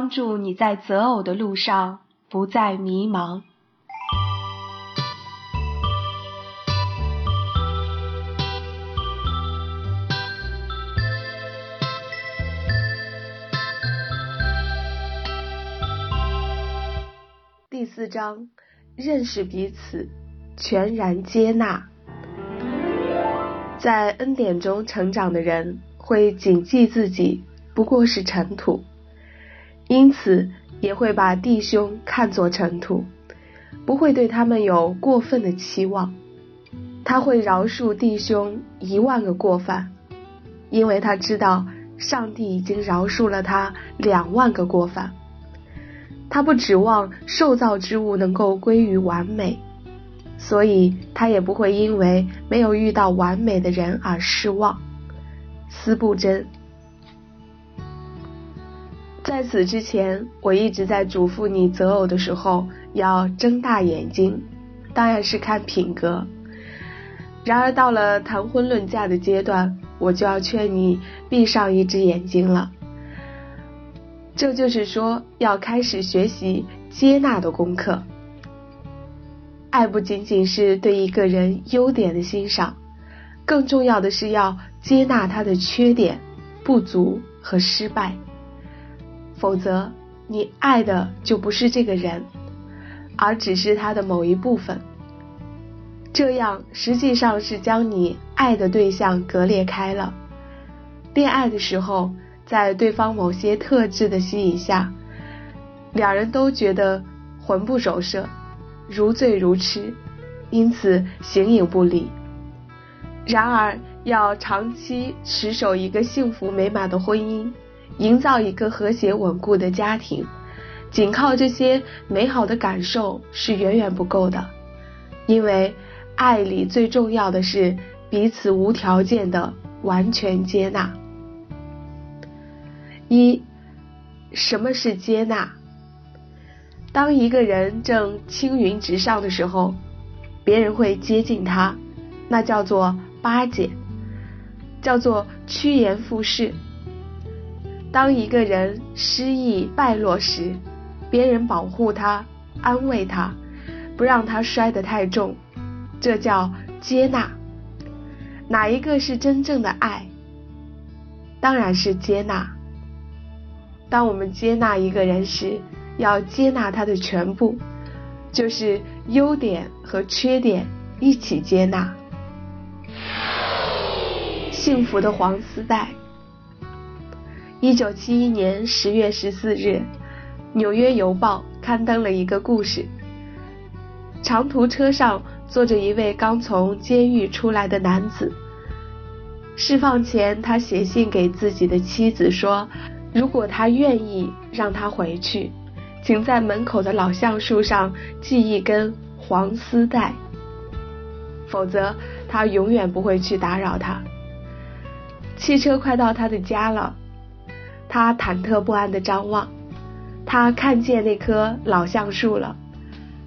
帮助你在择偶的路上不再迷茫。第四章，认识彼此，全然接纳。在恩典中成长的人，会谨记自己不过是尘土，因此也会把弟兄看作尘土，不会对他们有过分的期望。他会饶恕弟兄一万个过犯，因为他知道上帝已经饶恕了他两万个过犯。他不指望受造之物能够归于完美。所以他也不会因为没有遇到完美的人而失望。斯布真，在此之前，我一直在嘱咐你择偶的时候要睁大眼睛，当然是看品格。然而到了谈婚论嫁的阶段，我就要劝你闭上一只眼睛了。这就是说，要开始学习接纳的功课。爱不仅仅是对一个人优点的欣赏，更重要的是要接纳他的缺点、不足和失败。否则，你爱的就不是这个人，而只是他的某一部分。这样实际上是将你爱的对象割裂开了。恋爱的时候，在对方某些特质的吸引下，两人都觉得魂不守舍。如醉如痴，因此形影不离。然而，要长期持守一个幸福美满的婚姻，营造一个和谐稳固的家庭，仅靠这些美好的感受是远远不够的。因为爱里最重要的是彼此无条件的完全接纳。一，什么是接纳？当一个人正青云直上的时候，别人会接近他，那叫做巴结，叫做趋炎附势。当一个人失意败落时，别人保护他，安慰他，不让他摔得太重，这叫接纳。哪一个是真正的爱？当然是接纳。当我们接纳一个人时，要接纳他的全部，就是优点和缺点一起接纳。幸福的黄丝带。一九七一年十月十四日，《纽约邮报》刊登了一个故事：长途车上坐着一位刚从监狱出来的男子。释放前，他写信给自己的妻子说，如果他愿意让他回去。请在门口的老橡树上系一根黄丝带，否则他永远不会去打扰他。汽车快到他的家了，他忐忑不安的张望，他看见那棵老橡树了，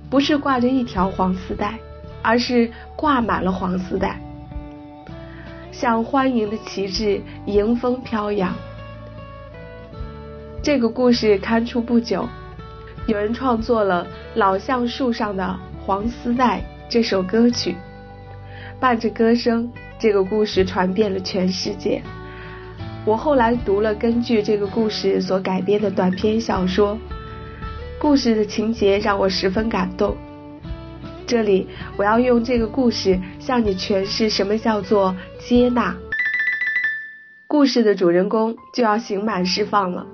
不是挂着一条黄丝带，而是挂满了黄丝带，像欢迎的旗帜迎风飘扬。这个故事刊出不久。有人创作了《老橡树上的黄丝带》这首歌曲，伴着歌声，这个故事传遍了全世界。我后来读了根据这个故事所改编的短篇小说，故事的情节让我十分感动。这里我要用这个故事向你诠释什么叫做接纳。故事的主人公就要刑满释放了。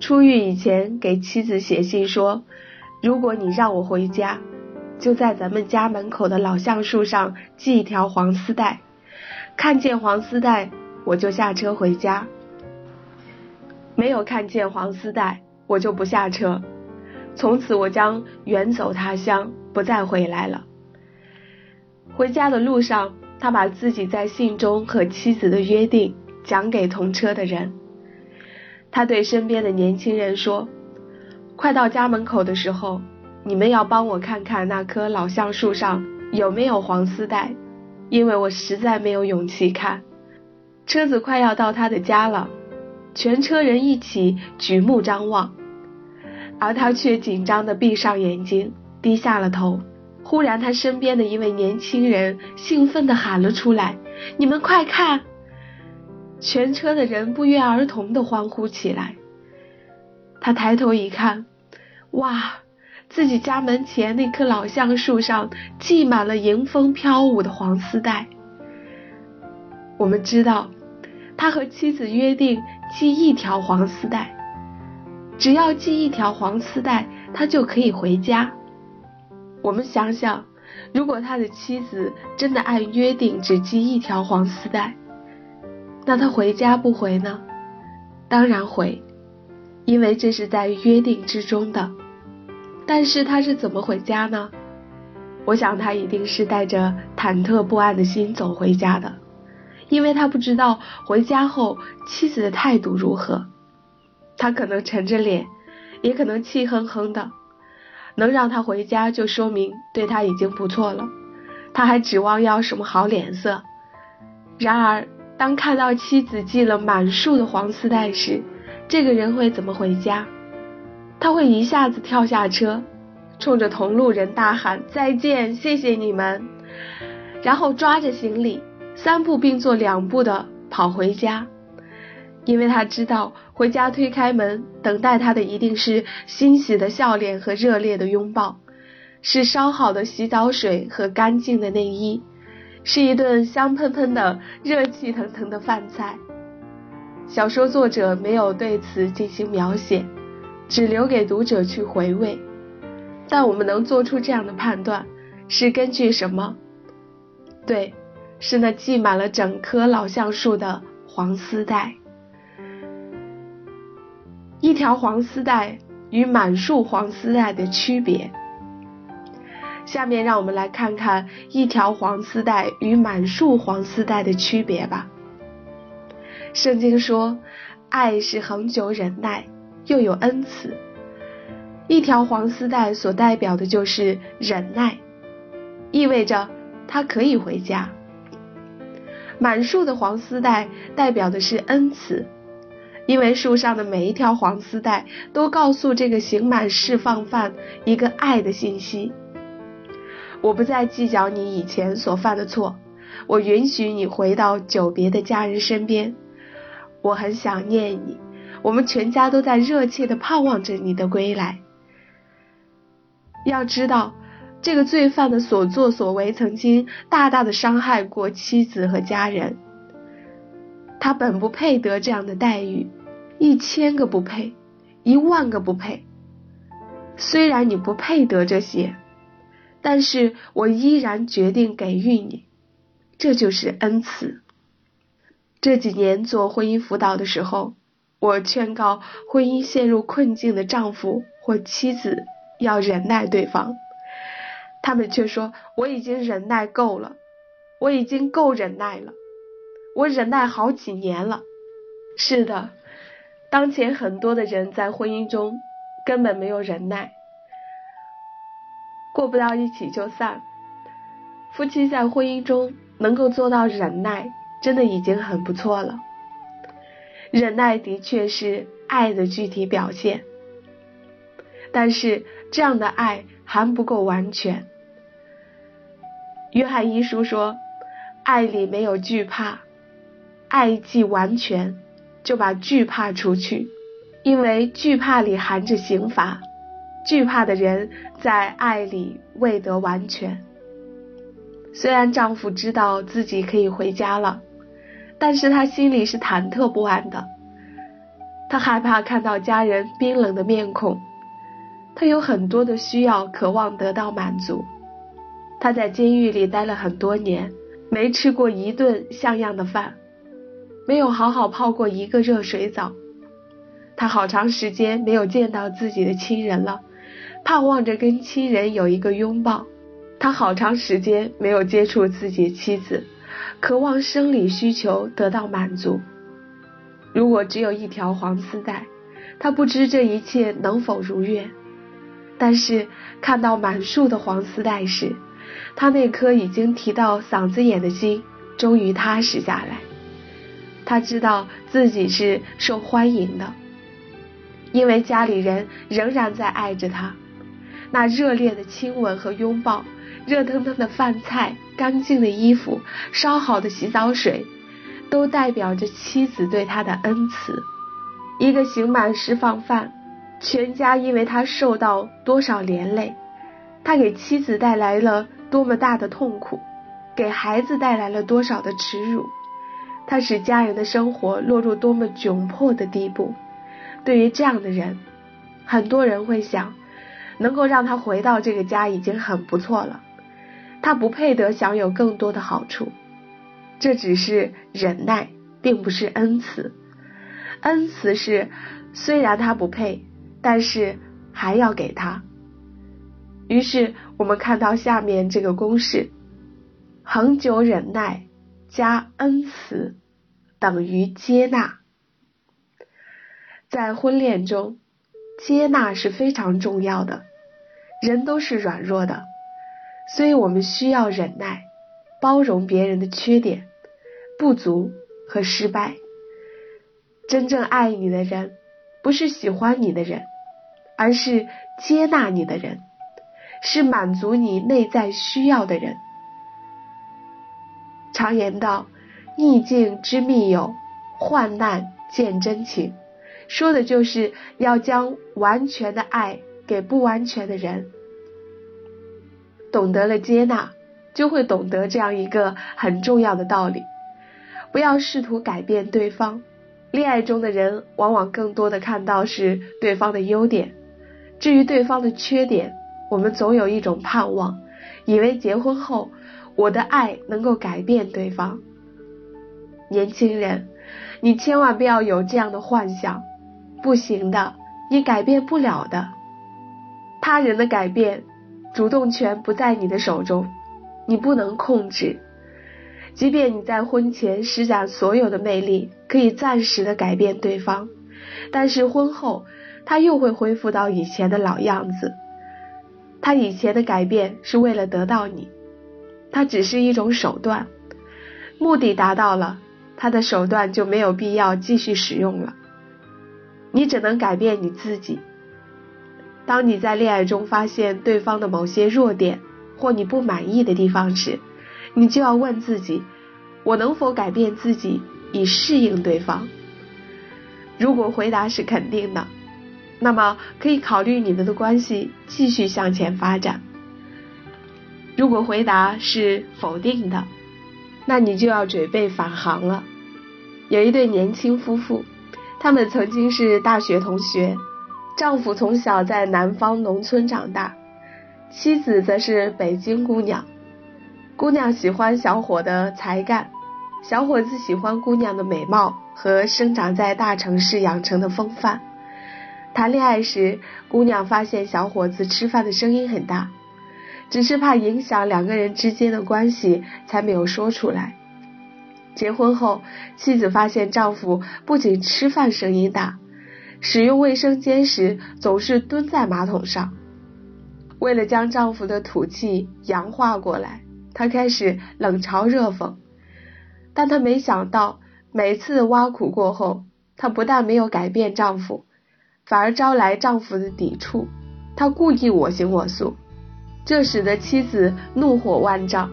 出狱以前，给妻子写信说：“如果你让我回家，就在咱们家门口的老橡树上系一条黄丝带。看见黄丝带，我就下车回家；没有看见黄丝带，我就不下车。从此，我将远走他乡，不再回来了。”回家的路上，他把自己在信中和妻子的约定讲给同车的人。他对身边的年轻人说：“快到家门口的时候，你们要帮我看看那棵老橡树上有没有黄丝带，因为我实在没有勇气看。”车子快要到他的家了，全车人一起举目张望，而他却紧张的闭上眼睛，低下了头。忽然，他身边的一位年轻人兴奋的喊了出来：“你们快看！”全车的人不约而同的欢呼起来。他抬头一看，哇，自己家门前那棵老橡树上系满了迎风飘舞的黄丝带。我们知道，他和妻子约定系一条黄丝带，只要系一条黄丝带，他就可以回家。我们想想，如果他的妻子真的按约定只系一条黄丝带，那他回家不回呢？当然回，因为这是在约定之中的。但是他是怎么回家呢？我想他一定是带着忐忑不安的心走回家的。因为他不知道回家后妻子的态度如何，他可能沉着脸，也可能气哼哼的。能让他回家，就说明对他已经不错了。他还指望要什么好脸色？然而，当看到妻子系了满树的黄丝带时，这个人会怎么回家？他会一下子跳下车，冲着同路人大喊再见，谢谢你们，然后抓着行李。三步并作两步的跑回家，因为他知道回家推开门，等待他的一定是欣喜的笑脸和热烈的拥抱，是烧好的洗澡水和干净的内衣，是一顿香喷喷的、热气腾腾的饭菜。小说作者没有对此进行描写，只留给读者去回味。但我们能做出这样的判断，是根据什么？对。是那系满了整棵老橡树的黄丝带。一条黄丝带与满树黄丝带的区别。下面让我们来看看一条黄丝带与满树黄丝带的区别吧。圣经说，爱是恒久忍耐，又有恩慈。一条黄丝带所代表的就是忍耐，意味着他可以回家。满树的黄丝带代表的是恩慈，因为树上的每一条黄丝带都告诉这个刑满释放犯一个爱的信息。我不再计较你以前所犯的错，我允许你回到久别的家人身边。我很想念你，我们全家都在热切的盼望着你的归来。要知道。这个罪犯的所作所为曾经大大的伤害过妻子和家人，他本不配得这样的待遇，一千个不配，一万个不配。虽然你不配得这些，但是我依然决定给予你，这就是恩赐。这几年做婚姻辅导的时候，我劝告婚姻陷入困境的丈夫或妻子要忍耐对方。他们却说：“我已经忍耐够了，我已经够忍耐了，我忍耐好几年了。”是的，当前很多的人在婚姻中根本没有忍耐，过不到一起就散。夫妻在婚姻中能够做到忍耐，真的已经很不错了。忍耐的确是爱的具体表现，但是这样的爱还不够完全。约翰一书说：“爱里没有惧怕，爱既完全，就把惧怕除去，因为惧怕里含着刑罚。惧怕的人在爱里未得完全。虽然丈夫知道自己可以回家了，但是他心里是忐忑不安的。他害怕看到家人冰冷的面孔，他有很多的需要，渴望得到满足。”他在监狱里待了很多年，没吃过一顿像样的饭，没有好好泡过一个热水澡。他好长时间没有见到自己的亲人了，盼望着跟亲人有一个拥抱。他好长时间没有接触自己的妻子，渴望生理需求得到满足。如果只有一条黄丝带，他不知这一切能否如愿。但是看到满树的黄丝带时，他那颗已经提到嗓子眼的心终于踏实下来。他知道自己是受欢迎的，因为家里人仍然在爱着他。那热烈的亲吻和拥抱，热腾腾的饭菜，干净的衣服，烧好的洗澡水，都代表着妻子对他的恩慈。一个刑满释放犯，全家因为他受到多少连累，他给妻子带来了多么大的痛苦，给孩子带来了多少的耻辱，他使家人的生活落入多么窘迫的地步。对于这样的人，很多人会想。能够让他回到这个家已经很不错了，他不配得享有更多的好处，这只是忍耐，并不是恩慈。恩慈是虽然他不配，但是还要给他。于是我们看到下面这个公式：恒久忍耐加恩慈等于接纳。在婚恋中，接纳是非常重要的。人都是软弱的，所以我们需要忍耐，包容别人的缺点、不足和失败。真正爱你的人，不是喜欢你的人，而是接纳你的人，是满足你内在需要的人。常言道：“逆境知密友，患难见真情。”说的就是要将完全的爱。给不完全的人，懂得了接纳，就会懂得这样一个很重要的道理：不要试图改变对方。恋爱中的人往往更多的看到是对方的优点，至于对方的缺点，我们总有一种盼望，以为结婚后我的爱能够改变对方。年轻人，你千万不要有这样的幻想，不行的，你改变不了的。他人的改变，主动权不在你的手中，你不能控制。即便你在婚前施展所有的魅力，可以暂时的改变对方，但是婚后他又会恢复到以前的老样子。他以前的改变是为了得到你，他只是一种手段，目的达到了，他的手段就没有必要继续使用了。你只能改变你自己。当你在恋爱中发现对方的某些弱点或你不满意的地方时，你就要问自己：我能否改变自己以适应对方？如果回答是肯定的，那么可以考虑你们的关系继续向前发展；如果回答是否定的，那你就要准备返航了。有一对年轻夫妇，他们曾经是大学同学。丈夫从小在南方农村长大，妻子则是北京姑娘。姑娘喜欢小伙的才干，小伙子喜欢姑娘的美貌和生长在大城市养成的风范。谈恋爱时，姑娘发现小伙子吃饭的声音很大，只是怕影响两个人之间的关系，才没有说出来。结婚后，妻子发现丈夫不仅吃饭声音大。使用卫生间时总是蹲在马桶上，为了将丈夫的土气洋化过来，她开始冷嘲热讽。但她没想到，每次挖苦过后，她不但没有改变丈夫，反而招来丈夫的抵触。她故意我行我素，这使得妻子怒火万丈。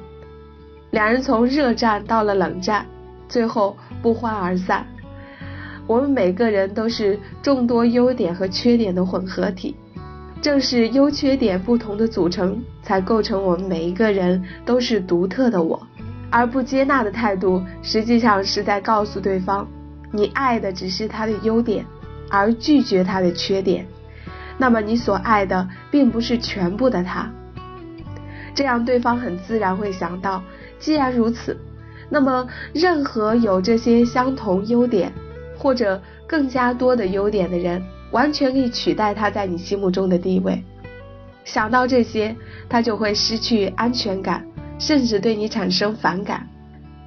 两人从热战到了冷战，最后不欢而散。我们每个人都是众多优点和缺点的混合体，正是优缺点不同的组成，才构成我们每一个人都是独特的我。而不接纳的态度，实际上是在告诉对方，你爱的只是他的优点，而拒绝他的缺点。那么你所爱的并不是全部的他。这样对方很自然会想到，既然如此，那么任何有这些相同优点。或者更加多的优点的人，完全可以取代他在你心目中的地位。想到这些，他就会失去安全感，甚至对你产生反感。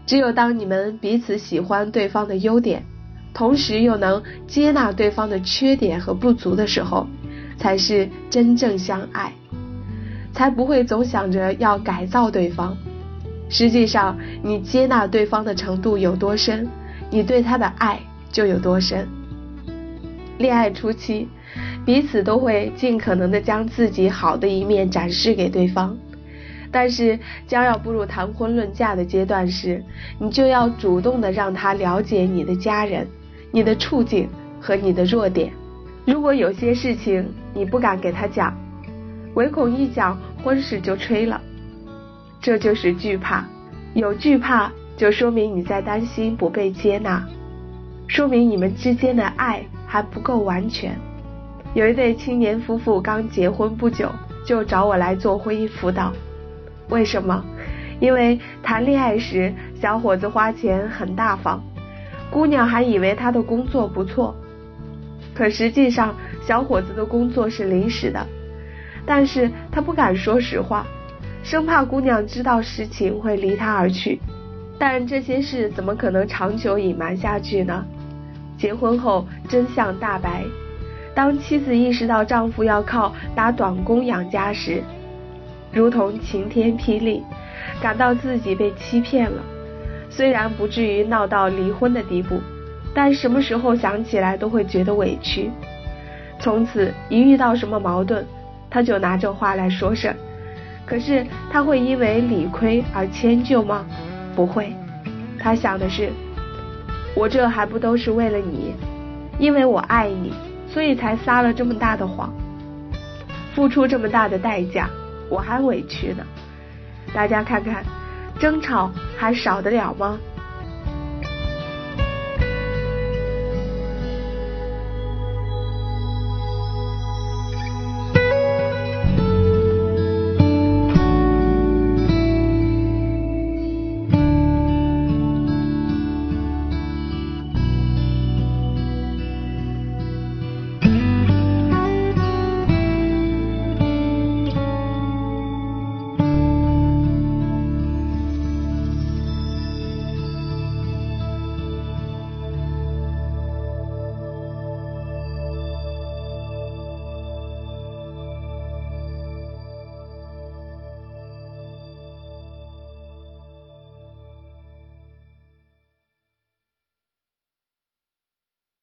只有当你们彼此喜欢对方的优点，同时又能接纳对方的缺点和不足的时候，才是真正相爱，才不会总想着要改造对方。实际上，你接纳对方的程度有多深，你对他的爱。就有多深。恋爱初期，彼此都会尽可能的将自己好的一面展示给对方。但是将要步入谈婚论嫁的阶段时，你就要主动的让他了解你的家人、你的处境和你的弱点。如果有些事情你不敢给他讲，唯恐一讲婚事就吹了，这就是惧怕。有惧怕，就说明你在担心不被接纳，说明你们之间的爱还不够完全。有一对青年夫妇刚结婚不久，就找我来做婚姻辅导。为什么？因为谈恋爱时，小伙子花钱很大方，姑娘还以为他的工作不错。可实际上，小伙子的工作是临时的，但是他不敢说实话，生怕姑娘知道实情会离他而去。但这些事怎么可能长久隐瞒下去呢？结婚后真相大白，当妻子意识到丈夫要靠打短工养家时，如同晴天霹雳，感到自己被欺骗了。虽然不至于闹到离婚的地步，但什么时候想起来都会觉得委屈。从此一遇到什么矛盾，他就拿这话来说事儿。可是他会因为理亏而迁就吗？不会。他想的是，我这还不都是为了你？因为我爱你，所以才撒了这么大的谎，付出这么大的代价。我还委屈呢，大家看看，争吵还少得了吗？